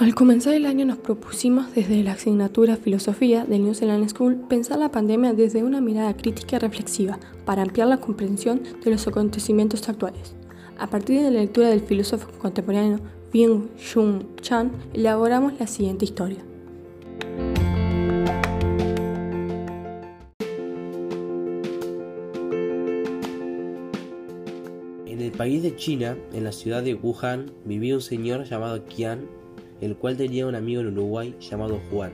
Al comenzar el año nos propusimos desde la asignatura Filosofía del New Zealand School pensar la pandemia desde una mirada crítica y reflexiva para ampliar la comprensión de los acontecimientos actuales. A partir de la lectura del filósofo contemporáneo Byung-Chun Chan, elaboramos la siguiente historia. En el país de China, en la ciudad de Wuhan, vivía un señor llamado Qian el cual tenía un amigo en Uruguay llamado Juan.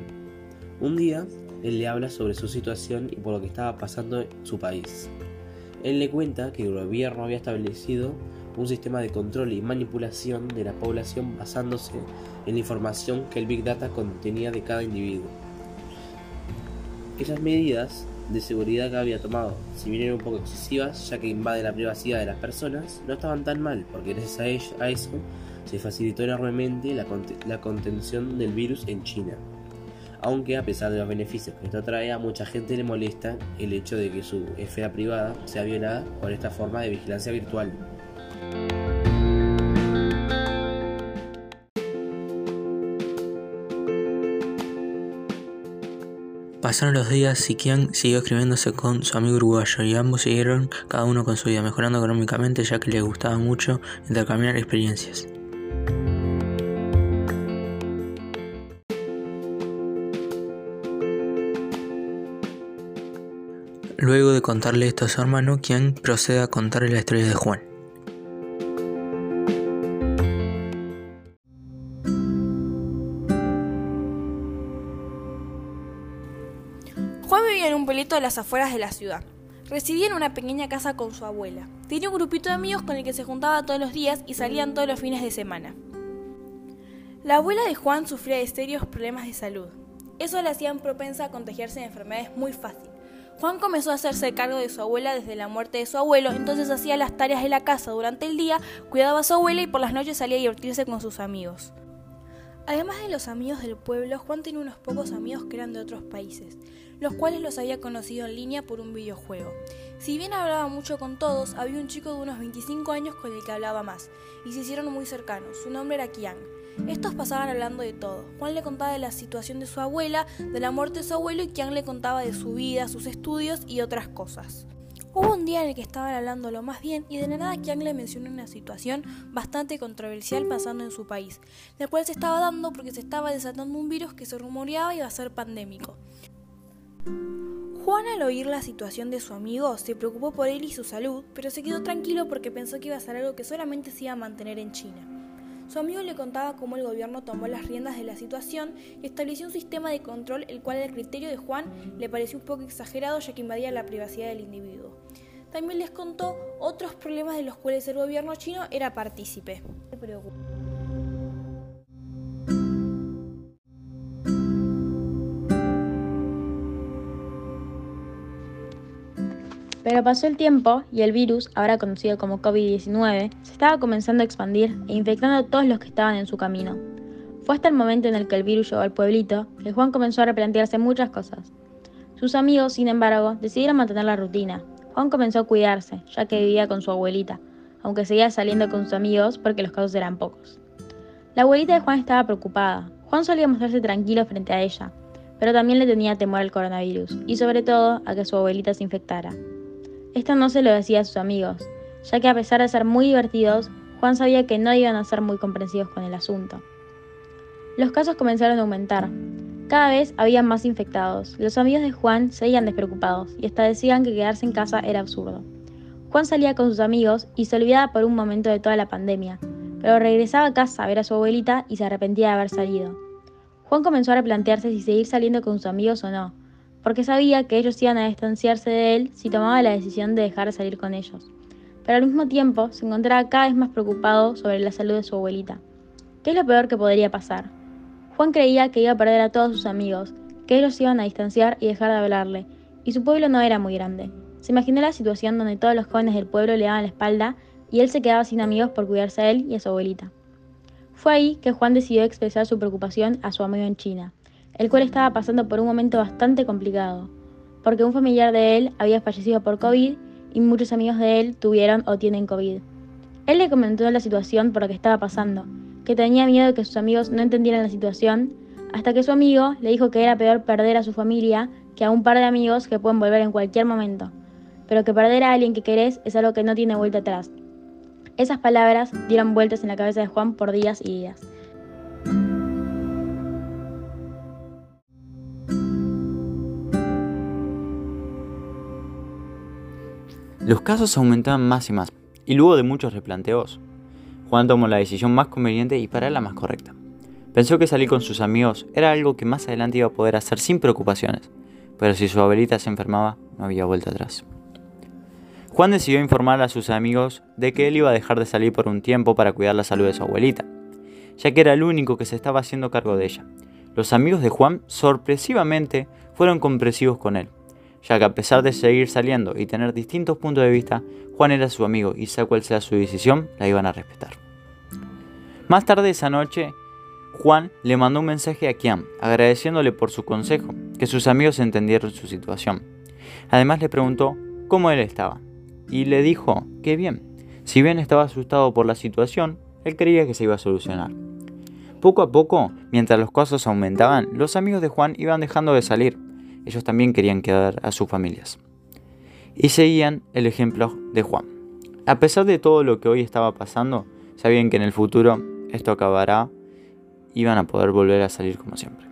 Un día, él le habla sobre su situación y por lo que estaba pasando en su país. Él le cuenta que el gobierno había establecido un sistema de control y manipulación de la población basándose en la información que el Big Data contenía de cada individuo. Aquellas medidas de seguridad que había tomado, si bien eran un poco excesivas ya que invaden la privacidad de las personas, no estaban tan mal, porque gracias a, a eso se facilitó enormemente la, contención del virus en China. Aunque a pesar de los beneficios que esto trae, a mucha gente le molesta el hecho de que su esfera privada sea violada por esta forma de vigilancia virtual. Pasaron los días y Kian siguió escribiéndose con su amigo uruguayo y ambos siguieron cada uno con su vida, mejorando económicamente ya que les gustaba mucho intercambiar experiencias. Luego de contarle esto a su hermano, quien procede a contarle la historia de Juan. Juan vivía en un pueblito de las afueras de la ciudad. Residía en una pequeña casa con su abuela. Tenía un grupito de amigos con el que se juntaba todos los días y salían todos los fines de semana. La abuela de Juan sufría de serios problemas de salud. Eso le hacía propensa a contagiarse de enfermedades muy fácil. Juan comenzó a hacerse cargo de su abuela desde la muerte de su abuelo, entonces hacía las tareas de la casa durante el día, cuidaba a su abuela y por las noches salía a divertirse con sus amigos. Además de los amigos del pueblo, Juan tenía unos pocos amigos que eran de otros países, los cuales los había conocido en línea por un videojuego. Si bien hablaba mucho con todos, había un chico de unos 25 años con el que hablaba más, y se hicieron muy cercanos. Su nombre era Kian. Estos pasaban hablando de todo. Juan le contaba de la situación de su abuela, de la muerte de su abuelo y Kian le contaba de su vida, sus estudios y otras cosas. Hubo un día en el que estaban hablando lo más bien y de la nada Kian le mencionó una situación bastante controversial pasando en su país, la cual se estaba dando porque se estaba desatando un virus que se rumoreaba iba a ser pandémico. Juan al oír la situación de su amigo se preocupó por él y su salud, pero se quedó tranquilo porque pensó que iba a ser algo que solamente se iba a mantener en China. Su amigo le contaba cómo el gobierno tomó las riendas de la situación y estableció un sistema de control el cual al criterio de Juan le pareció un poco exagerado ya que invadía la privacidad del individuo. También les contó otros problemas de los cuales el gobierno chino era partícipe. Pero pasó el tiempo y el virus, ahora conocido como COVID-19, se estaba comenzando a expandir e infectando a todos los que estaban en su camino. Fue hasta el momento en el que el virus llegó al pueblito que Juan comenzó a replantearse muchas cosas. Sus amigos, sin embargo, decidieron mantener la rutina. Juan comenzó a cuidarse, ya que vivía con su abuelita, aunque seguía saliendo con sus amigos porque los casos eran pocos. La abuelita de Juan estaba preocupada. Juan solía mostrarse tranquilo frente a ella, pero también le tenía temor al coronavirus y sobre todo a que su abuelita se infectara. Esto no se lo decía a sus amigos, ya que a pesar de ser muy divertidos, Juan sabía que no iban a ser muy comprensivos con el asunto. Los casos comenzaron a aumentar. Cada vez había más infectados. Los amigos de Juan seguían despreocupados y hasta decían que quedarse en casa era absurdo. Juan salía con sus amigos y se olvidaba por un momento de toda la pandemia, pero regresaba a casa a ver a su abuelita y se arrepentía de haber salido. Juan comenzó a replantearse si seguir saliendo con sus amigos o no, porque sabía que ellos iban a distanciarse de él si tomaba la decisión de dejar de salir con ellos. Pero al mismo tiempo se encontraba cada vez más preocupado sobre la salud de su abuelita. ¿Qué es lo peor que podría pasar? Juan creía que iba a perder a todos sus amigos, que ellos iban a distanciar y dejar de hablarle, y su pueblo no era muy grande. Se imaginó la situación donde todos los jóvenes del pueblo le daban la espalda y él se quedaba sin amigos por cuidarse a él y a su abuelita. Fue ahí que Juan decidió expresar su preocupación a su amigo en China el cual estaba pasando por un momento bastante complicado, porque un familiar de él había fallecido por COVID y muchos amigos de él tuvieron o tienen COVID. Él le comentó la situación por lo que estaba pasando, que tenía miedo de que sus amigos no entendieran la situación, hasta que su amigo le dijo que era peor perder a su familia que a un par de amigos que pueden volver en cualquier momento, pero que perder a alguien que querés es algo que no tiene vuelta atrás. Esas palabras dieron vueltas en la cabeza de Juan por días y días. Los casos aumentaban más y más, y luego de muchos replanteos, Juan tomó la decisión más conveniente y para él la más correcta. Pensó que salir con sus amigos era algo que más adelante iba a poder hacer sin preocupaciones, pero si su abuelita se enfermaba, no había vuelta atrás. Juan decidió informar a sus amigos de que él iba a dejar de salir por un tiempo para cuidar la salud de su abuelita, ya que era el único que se estaba haciendo cargo de ella. Los amigos de Juan sorpresivamente fueron comprensivos con él, ya que a pesar de seguir saliendo y tener distintos puntos de vista, Juan era su amigo y sea cual sea su decisión, la iban a respetar. Más tarde esa noche, Juan le mandó un mensaje a Kian, agradeciéndole por su consejo, que sus amigos entendieron su situación. Además le preguntó cómo él estaba, y le dijo que bien, si bien estaba asustado por la situación, él creía que se iba a solucionar. Poco a poco, mientras los casos aumentaban, los amigos de Juan iban dejando de salir, ellos también querían quedar a sus familias. Y seguían el ejemplo de Juan. A pesar de todo lo que hoy estaba pasando, sabían que en el futuro esto acabará y van a poder volver a salir como siempre.